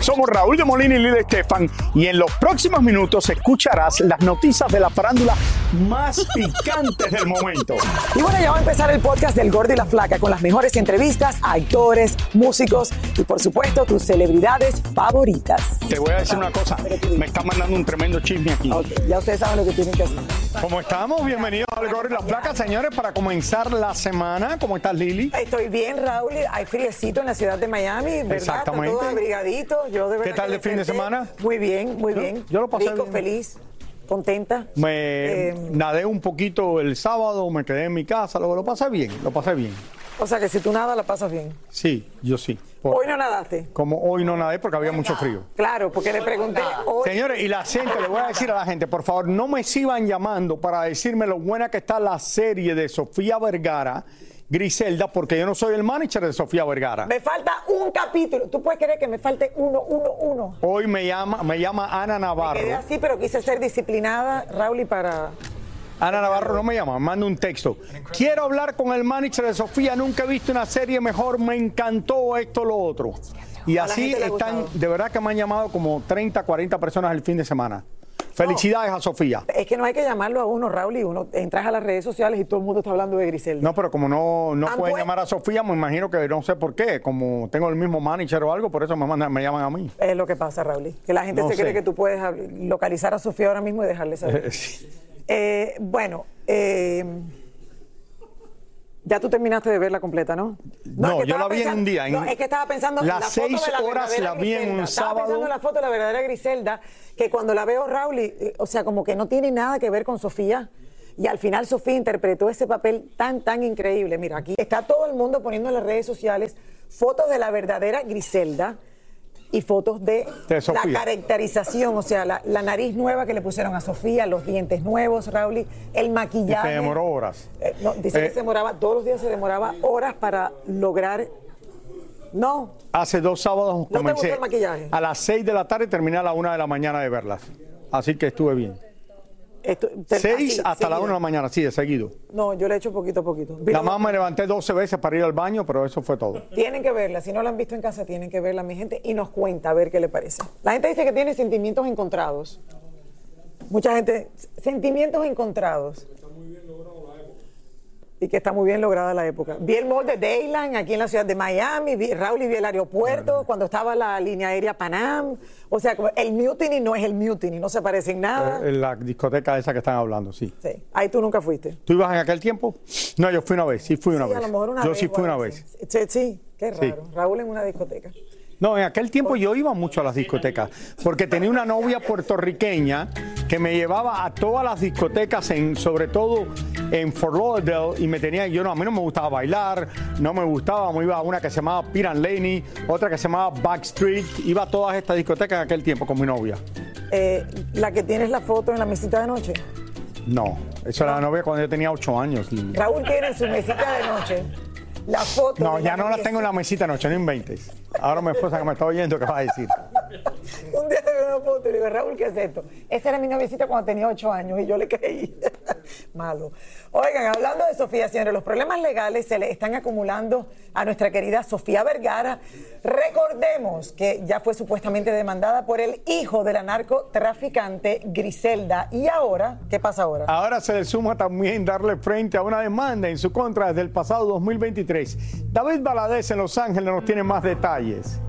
Somos Raúl de Molina y Lidia Estefan y en los próximos minutos escucharás las noticias de la farándula más picantes del momento. Y bueno, ya va a empezar el podcast del Gordo y la Flaca con las mejores entrevistas a actores, músicos y por supuesto tus celebridades favoritas. Te voy a decir una cosa, me está mandando un tremendo chisme aquí. Ya ustedes saben lo que tienen que hacer. ¿Cómo estamos? Bienvenidos al Gordo y la Flaca, señores, para comenzar la semana. ¿Cómo estás, Lili? Estoy bien, Raúl. Hay friecito en la ciudad de Miami, ¿verdad? Está Exactamente. todo abrigadito. Yo de ¿Qué tal el fin de semana? Muy bien, muy Yo- bien. yo lo pasé Rico, bien. feliz, contenta. Me Eh, nadé un poquito el sábado, me quedé en mi casa, lo, lo pasé bien, lo pasé bien. O sea que si tú nada la pasas bien. Sí, yo sí. Por- Hoy no nadaste. como hoy no nadé porque había mucho frío. Claro, porque le pregunté hoy. Señores, y la gente, le voy a decir a la gente, por favor, no me sigan llamando para decirme lo buena que está la serie de Sofía Vergara, Griselda, porque yo no soy el manager de Sofía Vergara. Me falta un capítulo. ¿Tú puedes creer que me falte uno, uno, uno? Hoy me llama, me llama Ana Quedé Navarro. así, pero quise ser disciplinada, Raúl, y para... Ana Navarro no me llama, me manda un texto. Quiero hablar con el manager de Sofía, nunca he visto una serie mejor, me encantó esto, lo otro. Y así están, de verdad que me han llamado como 30, 40 personas el fin de semana. Felicidades a Sofía. Es que no hay que llamarlo a uno, Raúl, y uno entras a las redes sociales y todo el mundo está hablando de Griselda. No, pero como no, no Ah, pueden pues- llamar a Sofía, me imagino que no sé por qué. Como tengo el mismo manager o algo, por eso me, mandan- me llaman a mí. Es lo que pasa, Raúl. Que la gente No se cree sé. que tú puedes localizar a Sofía ahora mismo y dejarle saber. Eh, bueno, eh, ya tú terminaste de verla completa, ¿no? No, es que yo la vi en un día, en- no, es que estaba pensando en las la foto seis de la horas la vi en un Griselda. Estaba sábado. pensando en la foto de la verdadera Griselda, que cuando la veo, Raúl, y- o sea, como que no tiene nada que ver con Sofía. Y al final Sofía interpretó ese papel tan, tan increíble. Mira, aquí está todo el mundo poniendo en las redes sociales fotos de la verdadera Griselda y fotos de, De la caracterización, o sea, la, la nariz nueva que le pusieron a Sofía, los dientes nuevos, Raúl, el Y maquillaje. te demoró horas. Eh, no, dice Eh, que se demoraba, todos los días se demoraba horas para lograr. No, Hace dos sábados te comencé gustó el maquillaje? a las 6 de la tarde y terminé a la 1 de la mañana de verlas. Así que estuve bien. Esto, te- 6 así, hasta la. 1 de la mañana, sí, de seguido. No, yo le he hecho poquito a poquito. La más me levanté 12 veces para ir al baño, pero eso fue todo. Tienen que verla, si no la han visto en casa, tienen que verla, mi gente, y nos cuenta a ver qué le parece. La gente dice que tiene sentimientos encontrados. Mucha gente, sentimientos encontrados. Y que está muy bien lograda la época. Vi el mall de Dayland aquí en la ciudad de Miami, vi, Raúl y vi el aeropuerto cuando estaba la línea aérea Panam. O sea, el Mutiny no es el Mutiny, no se parece en nada. Eh, En la discoteca esa que están hablando, sí. Sí, ahí tú nunca fuiste. ¿Tú ibas en aquel tiempo? No, yo fui una vez, sí fui una Sí, vez. a lo mejor una yo vez sí fui una vez. Sí, sí, qué Sí. raro. Raúl en una discoteca. No, en aquel tiempo yo iba mucho a las discotecas, porque tenía una novia puertorriqueña que me llevaba a todas las discotecas, en, sobre todo en Fort Lauderdale, y me tenía, yo no, a mí no me gustaba bailar, no me gustaba, me iba a una que se llamaba Piran Laney, otra que se llamaba Backstreet, iba a todas estas discotecas en aquel tiempo con mi novia. Eh, la que tienes la foto en la mesita de noche. No, esa era la novia cuando yo tenía ocho años. Raúl tiene en su mesita de noche la foto. No, ya no la tengo en la mesita noche, no inventes. Ahora mi esposa que me está oyendo, ¿qué va a decir? Un día le veo una foto y le digo, Raúl, ¿qué es esto? Esa era mi noviecita cuando tenía ocho años y yo le creí. Malo. Oigan, hablando de Sofía, señores, los problemas legales se le están acumulando a nuestra querida Sofía Vergara. Recordemos que ya fue supuestamente demandada por el hijo de la narcotraficante Griselda. ¿Y ahora? ¿Qué pasa ahora? Ahora se le suma también darle frente a una demanda en su contra desde el pasado 2023. David Valadez en Los Ángeles nos tiene más detalles.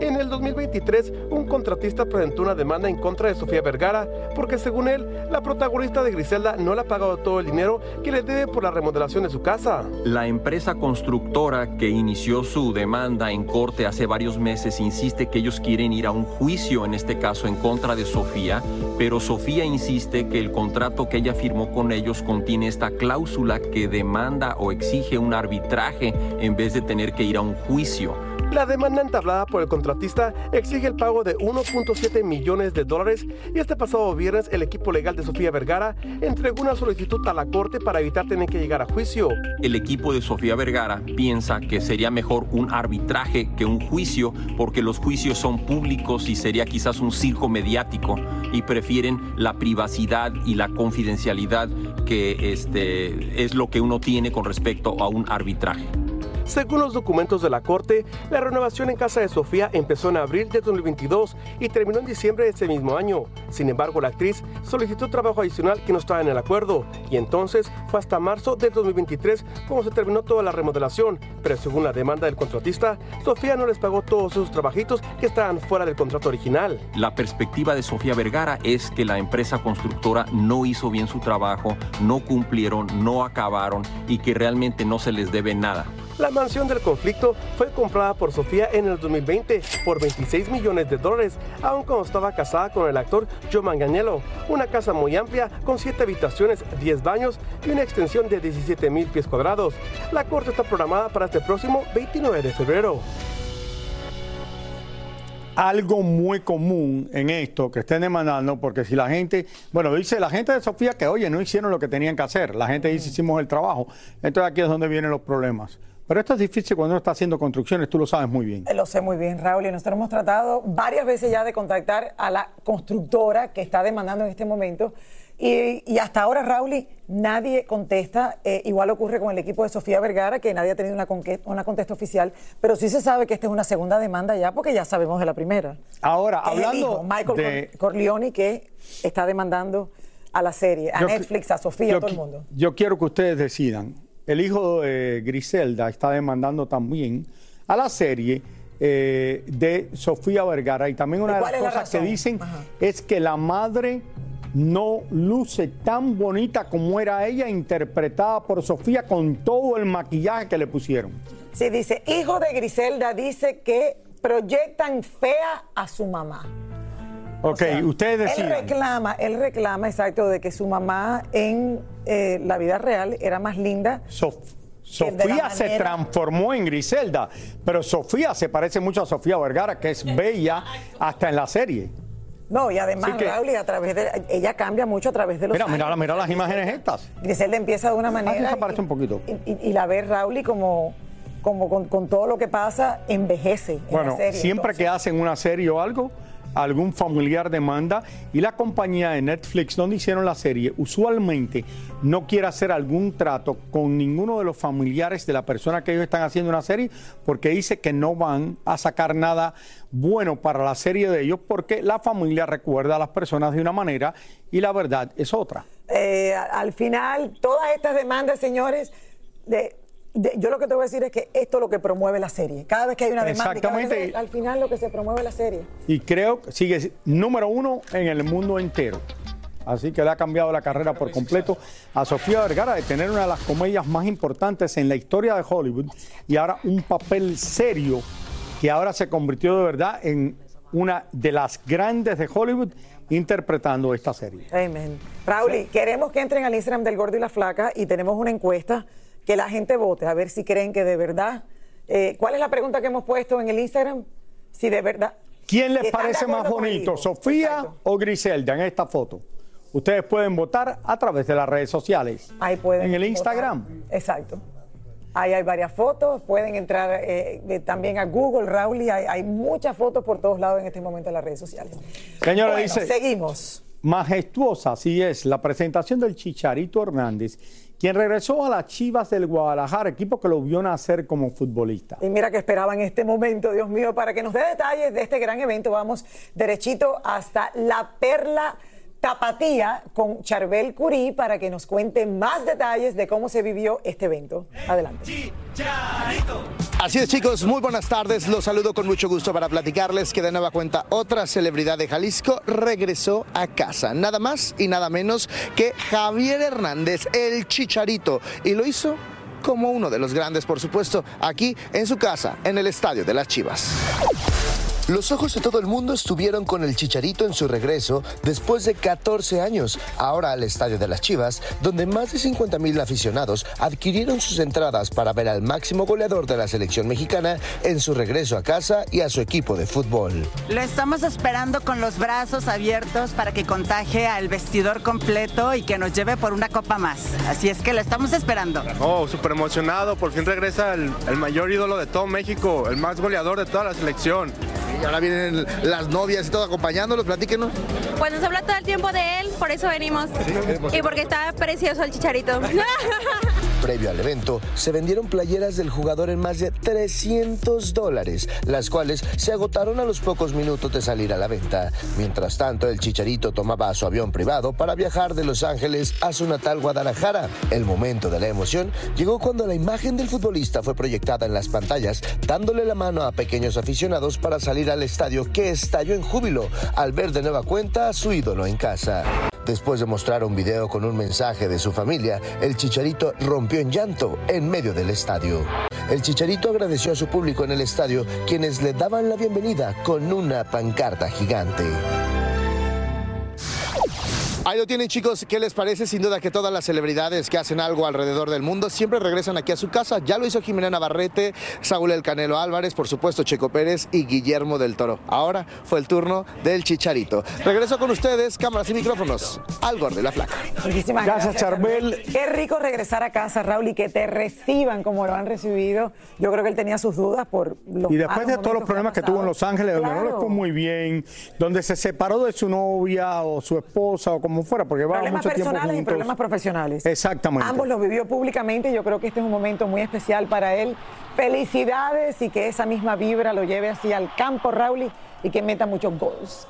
En el 2023, un contratista presentó una demanda en contra de Sofía Vergara porque según él, la protagonista de Griselda no le ha pagado todo el dinero que le debe por la remodelación de su casa. La empresa constructora que inició su demanda en corte hace varios meses insiste que ellos quieren ir a un juicio, en este caso en contra de Sofía, pero Sofía insiste que el contrato que ella firmó con ellos contiene esta cláusula que demanda o exige un arbitraje en vez de tener que ir a un juicio. La demanda entablada por el contratista exige el pago de 1.7 millones de dólares y este pasado viernes el equipo legal de Sofía Vergara entregó una solicitud a la corte para evitar tener que llegar a juicio. El equipo de Sofía Vergara piensa que sería mejor un arbitraje que un juicio porque los juicios son públicos y sería quizás un circo mediático y prefieren la privacidad y la confidencialidad que este, es lo que uno tiene con respecto a un arbitraje. Según los documentos de la corte, la renovación en casa de Sofía empezó en abril de 2022 y terminó en diciembre de ese mismo año. Sin embargo, la actriz solicitó trabajo adicional que no estaba en el acuerdo y entonces fue hasta marzo de 2023 cuando se terminó toda la remodelación. Pero según la demanda del contratista, Sofía no les pagó todos esos trabajitos que estaban fuera del contrato original. La perspectiva de Sofía Vergara es que la empresa constructora no hizo bien su trabajo, no cumplieron, no acabaron y que realmente no se les debe nada. La mansión del conflicto fue comprada por Sofía en el 2020 por 26 millones de dólares, aun cuando estaba casada con el actor Joe Manganiello. Una casa muy amplia con 7 habitaciones, 10 baños y una extensión de 17 mil pies cuadrados. La corte está programada para este próximo 29 de febrero. Algo muy común en esto que estén demandando, porque si la gente, bueno, dice la gente de Sofía que, oye, no hicieron lo que tenían que hacer, la gente dice hicimos el trabajo, entonces aquí es donde vienen los problemas. Pero esto es difícil cuando uno está haciendo construcciones, tú lo sabes muy bien. Lo sé muy bien, Raúl, y nosotros hemos tratado varias veces ya de contactar a la constructora que está demandando en este momento. Y, y hasta ahora, Raúl, nadie contesta. Eh, igual ocurre con el equipo de Sofía Vergara, que nadie ha tenido una, una contesta oficial. Pero sí se sabe que esta es una segunda demanda ya, porque ya sabemos de la primera. Ahora, hablando hijo, Michael de- Cor- Corleone, que está demandando a la serie, a Yo- Netflix, a Sofía, a todo el mundo. Yo quiero que ustedes decidan. El hijo de Griselda está demandando también a la serie eh, de Sofía Vergara y también una ¿Y de las la cosas que dicen Ajá. es que la madre no luce tan bonita como era ella interpretada por Sofía con todo el maquillaje que le pusieron. Sí, dice, hijo de Griselda dice que proyectan fea a su mamá. Ok, ustedes Él decidan. reclama, él reclama, exacto, de que su mamá en eh, la vida real era más linda. Sof- Sofía se manera- transformó en Griselda, pero Sofía se parece mucho a Sofía Vergara, que es bella hasta en la serie. No, y además, que- Raúl, y a través de, ella cambia mucho a través de los Mira, años. mira, mira las imágenes estas. Griselda empieza de una manera. esa parece y- un poquito. Y, y- y la ve Raúl y como, como con, con todo lo que pasa, envejece. en Bueno, la serie, siempre entonces. que hacen una serie o algo, algún familiar demanda y la compañía de Netflix donde hicieron la serie usualmente no quiere hacer algún trato con ninguno de los familiares de la persona que ellos están haciendo una serie porque dice que no van a sacar nada bueno para la serie de ellos porque la familia recuerda a las personas de una manera y la verdad es otra. Eh, al final, todas estas demandas, señores, de, de- yo lo que te voy a decir es que esto es lo que promueve la serie. Cada vez que hay una demanda, y cada vez Exactamente. al final lo que se promueve la serie. Y creo que sigue número uno en el mundo entero. Así que le ha cambiado la carrera por completo a Sofía Vergara de tener una de las comedias más importantes en la historia de Hollywood y ahora un papel serio que ahora se convirtió de verdad en una de las grandes de Hollywood interpretando esta serie. Amén. Raúl, y queremos que entren al Instagram del Gordo y la Flaca y tenemos una encuesta que la gente vote a ver si creen que de verdad. eh, ¿Cuál es la pregunta que hemos puesto en el Instagram? Si de verdad. ¿Quién les ¿Están de parece más bonito? Sofía Exacto. o Griselda en esta foto? Ustedes pueden votar a través de las redes sociales. Ahí pueden. En el votar. Instagram. Exacto. Ahí hay varias fotos, pueden entrar eh, también a Google, Raúl, y hay, hay muchas fotos por todos lados en este momento en las redes sociales. Señora, Bueno, dice- seguimos. Majestuosa, así es, la presentación del Chicharito Hernández, quien regresó a las Chivas del Guadalajara, equipo que lo vio nacer como futbolista. Y mira que esperaba en este momento, Dios mío, para que nos dé detalles de este gran evento, vamos derechito hasta la Perla Tapatía con Charbel Curí para que nos cuente más detalles de cómo se vivió este evento. Adelante. Así es chicos, muy buenas tardes, los saludo con mucho gusto para platicarles que de nueva cuenta otra celebridad de Jalisco regresó a casa, nada más y nada menos que Javier Hernández, el chicharito, y lo hizo como uno de los grandes, por supuesto, aquí en su casa, en el Estadio de las Chivas. Los ojos de todo el mundo estuvieron con el Chicharito en su regreso después de 14 años, ahora al Estadio de las Chivas, donde más de 50 mil aficionados adquirieron sus entradas para ver al máximo goleador de la selección mexicana en su regreso a casa y a su equipo de fútbol. Lo estamos esperando con los brazos abiertos para que contagie al vestidor completo y que nos lleve por una copa más. Así es que lo estamos esperando. Oh, súper emocionado, por fin regresa el, el mayor ídolo de todo México, el más goleador de toda la selección. Y ahora vienen las novias y todo acompañándolos, platíquenos. Pues nos habla todo el tiempo de él, por eso venimos. Y porque está precioso el chicharito. Previo al evento, se vendieron playeras del jugador en más de 300 dólares, las cuales se agotaron a los pocos minutos de salir a la venta. Mientras tanto, el Chicharito tomaba su avión privado para viajar de Los Ángeles a su natal Guadalajara. El momento de la emoción llegó cuando la imagen del futbolista fue proyectada en las pantallas, dándole la mano a pequeños aficionados para salir al estadio que estalló en júbilo al ver de nueva cuenta a su ídolo en casa. Después de mostrar un video con un mensaje de su familia, el Chicharito rompió en llanto en medio del estadio. El Chicharito agradeció a su público en el estadio, quienes le daban la bienvenida con una pancarta gigante. Ahí lo tienen chicos, ¿qué les parece? Sin duda que todas las celebridades que hacen algo alrededor del mundo siempre regresan aquí a su casa. Ya lo hizo Jimena Navarrete, Saúl El Canelo Álvarez, por supuesto Checo Pérez y Guillermo del Toro. Ahora fue el turno del Chicharito. Regreso con ustedes, cámaras y micrófonos, al gordo de la flaca. Muchísimas Gracias, gracias, Charbel. Qué rico regresar a casa, Raúl, y que te reciban como lo han recibido. Yo creo que él tenía sus dudas por los Y después de todos los problemas que tuvo en. Los Ángeles, donde no le fue muy bien, donde se separó de su novia o su esposa o como fuera, porque Problemas mucho tiempo personales y problemas profesionales. Exactamente. Ambos los vivió públicamente y yo creo que este es un momento muy especial para él. Felicidades y que esa misma vibra lo lleve así al campo, Raúl, y- que meta muchos goals.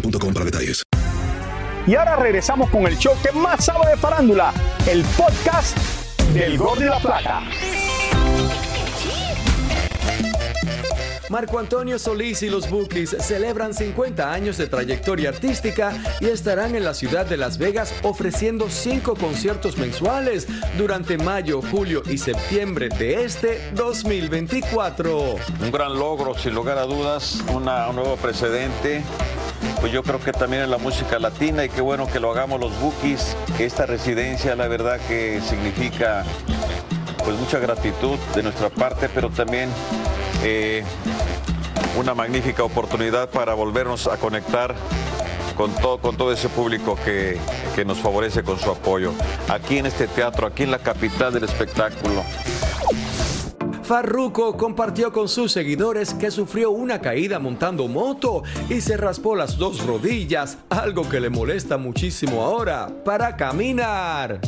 boostmobile.com para detalles. Y ahora regresamos con el show que más sabe de farándula, el podcast del Gol de la Plata. Marco Antonio Solís y los Bookies celebran 50 años de trayectoria artística y estarán en la ciudad de Las Vegas ofreciendo cinco conciertos mensuales durante mayo, julio y septiembre de este 2024. Un gran logro, sin lugar a dudas, una- un nuevo precedente. Pues yo creo que también en la música latina y qué bueno que lo hagamos los Bookies, esta residencia la verdad que significa pues mucha gratitud de nuestra parte, pero también eh, una magnífica oportunidad para volvernos a conectar con todo, con todo ese público que, que nos favorece con su apoyo. Aquí en este teatro, aquí en la capital del espectáculo. Farruko compartió con sus seguidores que sufrió una caída montando moto y se raspó las dos rodillas, algo que le molesta muchísimo ahora para caminar.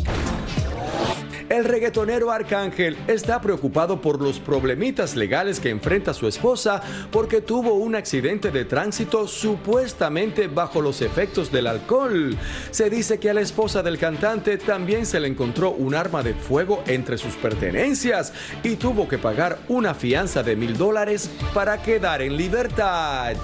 El reggaetonero Arcángel está preocupado por los problemitas legales que enfrenta su esposa porque tuvo un accidente de tránsito supuestamente bajo los efectos del alcohol. Se dice que a la esposa del cantante también se le encontró un arma de fuego entre sus pertenencias y tuvo que pagar una fianza de mil dólares para quedar en libertad.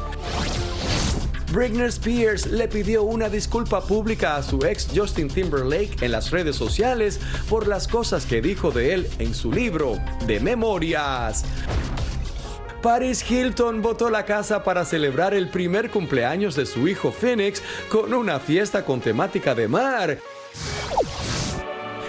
Britney Spears le pidió una disculpa pública a su ex Justin Timberlake en las redes sociales por las cosas que dijo de él en su libro de memorias. Paris Hilton botó la casa para celebrar el primer cumpleaños de su hijo Phoenix con una fiesta con temática de mar.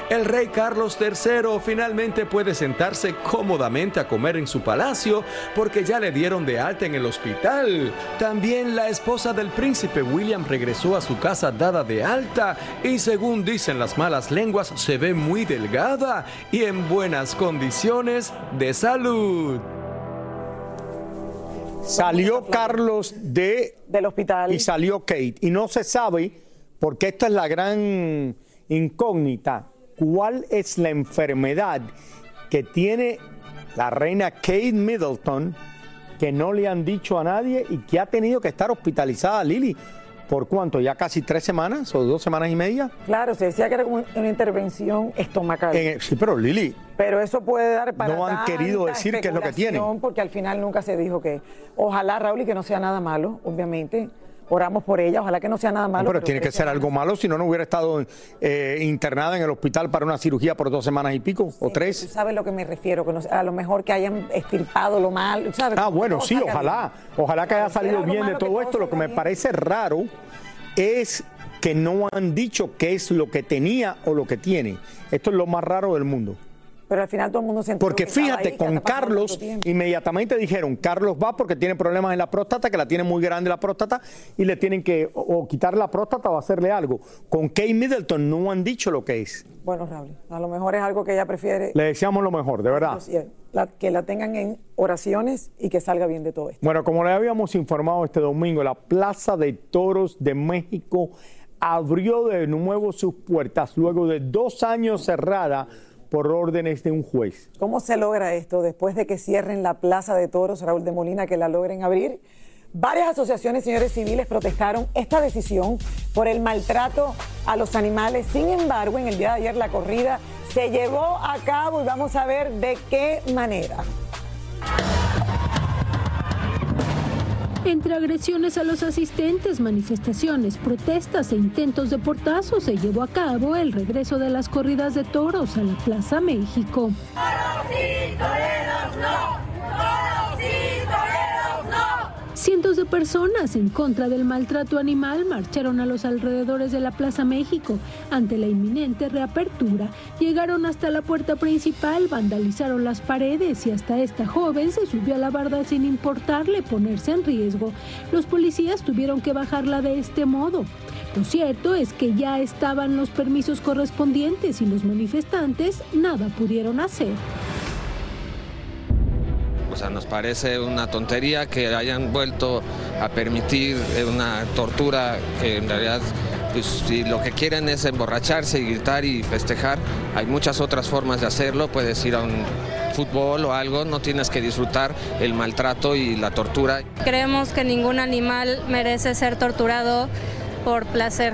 El rey Carlos III finalmente puede sentarse cómodamente a comer en su palacio porque ya le dieron de alta en el hospital. También la esposa del príncipe William regresó a su casa dada de alta y según dicen las malas lenguas se ve muy delgada y en buenas condiciones de salud. Salió Carlos de, del hospital y salió Kate. Y no se sabe, porque esta es la gran incógnita, cuál es la enfermedad que tiene la reina Kate Middleton que no le han dicho a nadie y que ha tenido que estar hospitalizada Lili. ¿Por cuánto? ¿Ya casi tres semanas o dos semanas y media? Claro, se decía que era como una intervención estomacal. En- sí, pero Lili, Pero eso puede dar para No han querido decir qué es lo que tiene. Porque al final nunca se dijo que. Ojalá, Raúl, y que no sea nada malo, obviamente. Oramos por ella, ojalá que no sea nada malo. pero tiene que ser algo malo, si no, no hubiera estado eh, internada en el hospital para una cirugía por dos semanas y pico o Tú tres. sabes a lo que me refiero, que no a lo mejor que hayan estirpado lo mal, ¿sabes? Ah, bueno, sí, ojalá. bien. Ojalá que haya salido bien de malo, todo esto. Lo que me parece raro es que no han dicho qué es lo que tenía o lo que tiene. Esto es lo más raro del mundo. Pero al final todo el mundo se Porque fíjate, ahí, con Carlos inmediatamente dijeron, Carlos va porque tiene problemas en la próstata, que la tiene muy grande la próstata, y le tienen que o, o quitar la próstata o hacerle algo. Con Kate Middleton no han dicho lo que es. Bueno, Raúl, a lo mejor es algo que ella prefiere Le deseamos lo mejor, de verdad. La- que la tengan en oraciones y que salga bien de todo esto. Bueno, como le habíamos informado este domingo, la Plaza de Toros de México abrió de nuevo sus puertas luego de dos años cerrada por órdenes de un juez. ¿Cómo se logra esto después de que cierren la Plaza de Toros, Raúl de Molina, que la logren abrir? Varias asociaciones, señores civiles, protestaron esta decisión por el maltrato a los animales. Sin embargo, en el día de ayer la corrida se llevó a cabo y vamos a ver de qué manera. Entre agresiones a los asistentes, manifestaciones, protestas e intentos de portazo se llevó a cabo el regreso de las corridas de toros a la Plaza México. Cientos de personas en contra del maltrato animal marcharon a los alrededores de la Plaza México. Ante la inminente reapertura, llegaron hasta la puerta principal, vandalizaron las paredes y hasta esta joven se subió a la barda sin importarle ponerse en riesgo. Los policías tuvieron que bajarla de este modo. Lo cierto es que ya estaban los permisos correspondientes y los manifestantes nada pudieron hacer. O sea, nos parece una tontería que hayan vuelto a permitir eh, una tortura que en realidad, pues si lo que quieren es emborracharse y gritar y festejar, hay muchas otras formas de hacerlo. Puedes ir a un fútbol o algo, no tienes que disfrutar el maltrato y la tortura. Creemos que ningún animal merece ser torturado por placer.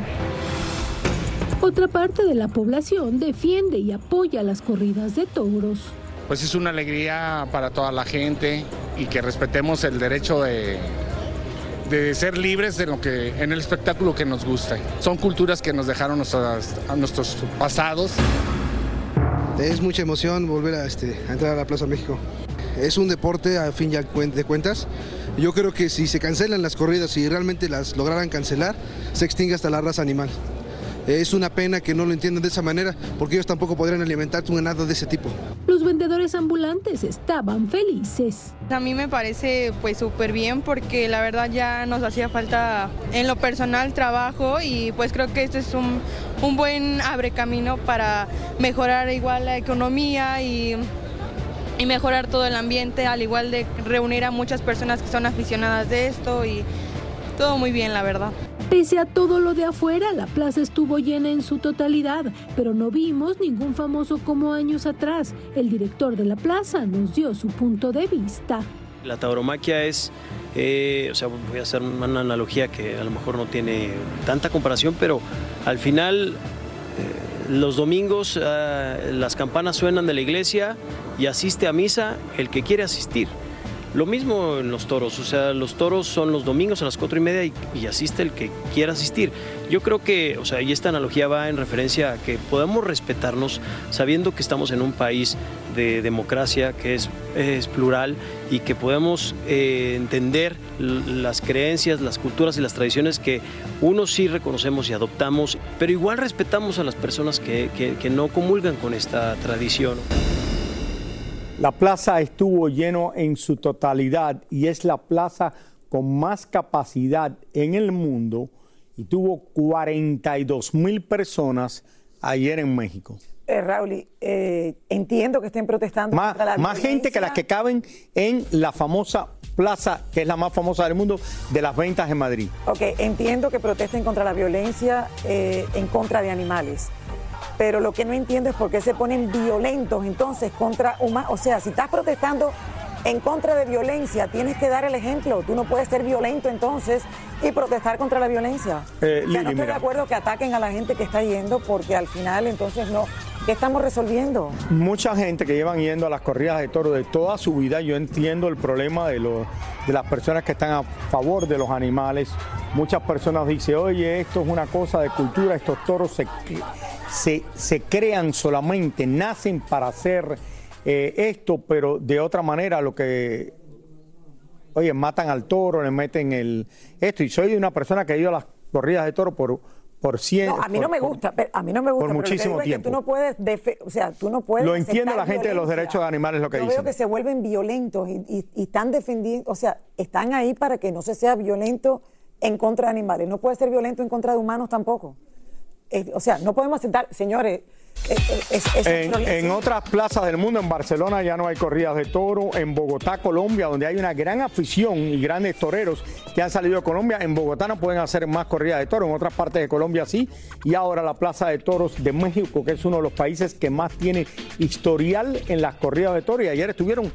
Otra parte de la población defiende y apoya las corridas de toros. Pues es una alegría para toda la gente y que respetemos el derecho de, de ser libres de lo que, en el espectáculo que nos gusta. Son culturas que nos dejaron a nuestros pasados. Es mucha emoción volver a, este, a entrar a la Plaza México. Es un deporte a fin de cuentas. Yo creo que si se cancelan las corridas y realmente las lograran cancelar, se extingue hasta la raza animal. Es una pena que no lo entiendan de esa manera, porque ellos tampoco podrían alimentar un ganado de ese tipo. Los vendedores ambulantes estaban felices. A mí me parece pues súper bien porque la verdad ya nos hacía falta en lo personal trabajo y pues creo que este es un, un buen abre camino para mejorar igual la economía y, y mejorar todo el ambiente, al igual de reunir a muchas personas que son aficionadas de esto y todo muy bien la verdad. Pese a todo lo de afuera, la plaza estuvo llena en su totalidad, pero no vimos ningún famoso como años atrás. El director de la plaza nos dio su punto de vista. La tauromaquia es, eh, o sea, voy a hacer una analogía que a lo mejor no tiene tanta comparación, pero al final eh, los domingos ah, las campanas suenan de la iglesia y asiste a misa el que quiere asistir. Lo mismo en los toros, o sea, los toros son los domingos a las cuatro y media y, asiste el que quiera asistir. Yo creo que, o sea, y esta analogía va en referencia a que podemos respetarnos sabiendo que estamos en un país de democracia que es, plural y que podemos eh, entender las creencias, las culturas y las tradiciones que unos sí reconocemos y adoptamos, pero igual respetamos a las personas que, que- que no comulgan con esta tradición. La plaza estuvo lleno en su totalidad y es la plaza con más capacidad en el mundo y tuvo 42 mil personas ayer en México. Eh, Raúl, eh, entiendo que estén protestando Más, contra la más gente que las que caben en la famosa plaza, que es la más famosa del mundo, de las ventas en Madrid. Ok, entiendo que protesten contra la violencia eh, en contra de animales. Pero lo que no entiendo es por qué se ponen violentos entonces contra humanos. O sea, si estás protestando en contra de violencia, tienes que dar el ejemplo. Tú no puedes ser violento entonces y protestar contra la violencia. Eh, o sea, Lili, no estoy mira. de acuerdo que ataquen a la gente que está yendo porque al final entonces no. ¿Qué estamos resolviendo? Mucha gente que llevan yendo a las corridas de toros de toda su vida, yo entiendo el problema de, los, de las personas que están a favor de los animales. Muchas personas dicen, oye, esto es una cosa de cultura, estos toros se, se, se crean solamente, nacen para hacer eh, esto, pero de otra manera lo que, oye, matan al toro, le meten el esto. Y soy una persona que ha ido a las corridas de toro por, por cien- No, a mí no por- me por- gusta, pero a mí no me gusta. por pero lo que muchísimo digo es que tiempo. tú no puedes, defe- o sea, tú no puedes. Lo entiende la gente de los derechos de animales lo que Yo dicen. veo que se vuelven violentos y, y- y están defendiendo, o sea, están ahí para que no se sea violento en contra de animales. No puede ser violento en contra de humanos tampoco. Eh, o sea, no podemos aceptar, señores, eh, eh, es, es un En, otras plazas del mundo, en Barcelona ya no hay corridas de toro, en Bogotá, Colombia, donde hay una gran afición y grandes toreros que han salido de Colombia, en Bogotá no pueden hacer más corridas de toro, en otras partes de Colombia sí, y ahora la Plaza de Toros de México, que es uno de los países que más tiene historial en las corridas de toro, y ayer estuvieron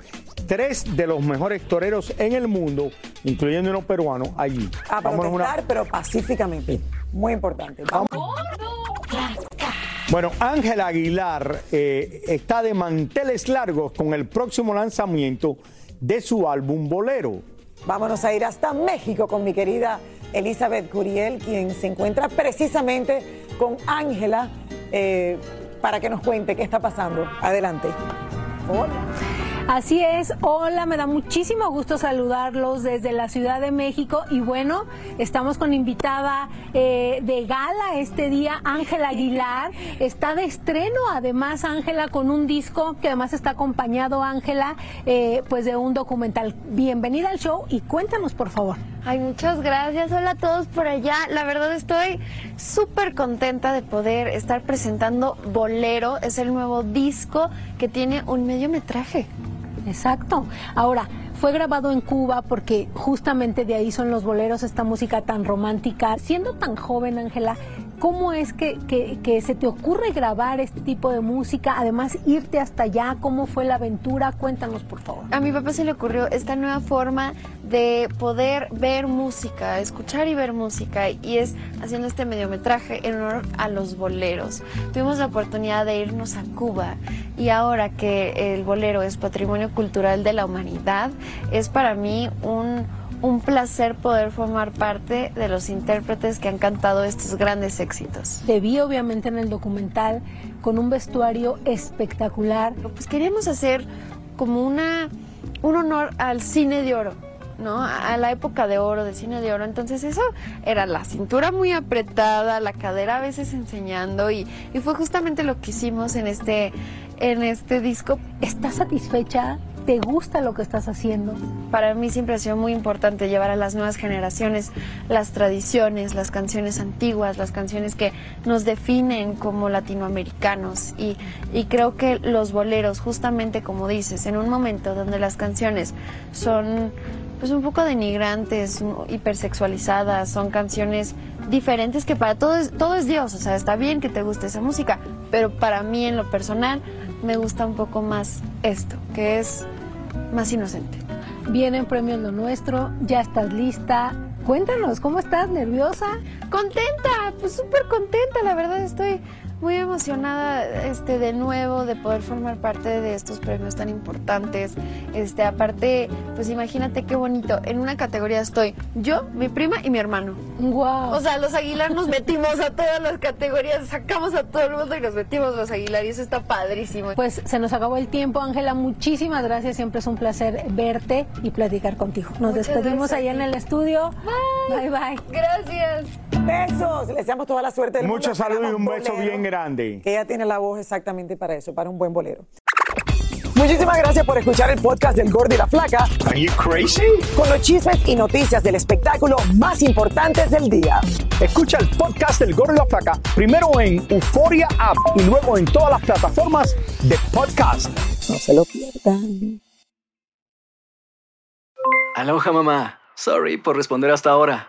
tres de los mejores toreros en el mundo, incluyendo unos peruanos, allí. a una- protestar, pero pacíficamente. Muy importante. Vamos. Bueno, Ángela Aguilar eh, está de manteles largos con el próximo lanzamiento de su álbum Bolero. Vámonos a ir hasta México con mi querida Elizabeth Curiel, quien se encuentra precisamente con Ángela eh, para que nos cuente qué está pasando. Adelante. Hola. Así es, hola, me da muchísimo gusto saludarlos desde la Ciudad de México y bueno, estamos con invitada eh, de gala este día, Ángela Aguilar, está de estreno además Ángela con un disco que además está acompañado Ángela eh, pues de un documental. Bienvenida al show y cuéntanos por favor. Ay, muchas gracias. Hola a todos por allá. La verdad estoy súper contenta de poder estar presentando Bolero. Es el nuevo disco que tiene un mediometraje. Exacto. Ahora, fue grabado en Cuba porque justamente de ahí son los boleros, esta música tan romántica. Siendo tan joven, Ángela, ¿cómo es que, que, se te ocurre grabar este tipo de música? Además, irte hasta allá, ¿cómo fue la aventura? Cuéntanos, por favor. A mi papá se le ocurrió esta nueva forma de poder ver música, escuchar y ver música, y es haciendo este mediometraje en honor a los boleros. Tuvimos la oportunidad de irnos a Cuba y ahora que el bolero es patrimonio cultural de la humanidad, es para mí un, un placer poder formar parte de los intérpretes que han cantado estos grandes éxitos. Te vi obviamente en el documental con un vestuario espectacular. Pues queremos hacer como una, un honor al cine de oro. ¿no? A la época de oro, del cine de oro. Entonces eso era la cintura muy apretada, la cadera a veces enseñando y, y fue justamente lo que hicimos en este, en este disco. ¿Estás satisfecha? ¿Te gusta lo que estás haciendo? Para mí siempre ha sido muy importante llevar a las nuevas generaciones las tradiciones, las canciones antiguas, las canciones que nos definen como latinoamericanos. Y, y creo que los boleros, justamente como dices, en un momento donde las canciones son pues un poco denigrantes, hipersexualizadas, son canciones diferentes que para todo es, todo es Dios, o sea, está bien que te guste esa música, pero para mí en lo personal me gusta un poco más esto, que es más inocente. Vienen premios Lo Nuestro, ya estás lista. Cuéntanos, ¿cómo estás? ¿Nerviosa? Contenta, pues súper contenta, la verdad estoy muy emocionada este, de nuevo de poder formar parte de estos premios tan importantes. Este, aparte, pues imagínate qué bonito. En una categoría estoy yo, mi prima y mi hermano. Wow. O sea, los Aguilar nos metimos a todas las categorías, sacamos a todo el mundo y nos metimos los Aguilar y eso está padrísimo. Pues se nos acabó el tiempo, Ángela. Muchísimas gracias. Siempre es un placer verte y platicar contigo. Nos Muchas despedimos allá en el estudio. Bye. Bye, bye. Gracias. Besos. Les deseamos toda la suerte del Mucho mundo. salud y un beso bolero, bien grande. Que ella tiene la voz exactamente para eso, para un buen bolero. Muchísimas gracias por escuchar el podcast del Gordo y la Flaca. Are you crazy? Con los chismes y noticias del espectáculo más importantes del día. Escucha el podcast del Gordo y la Flaca primero en Euforia App y luego en todas las plataformas de podcast. No se lo pierdan. Aloha mamá. Sorry por responder hasta ahora.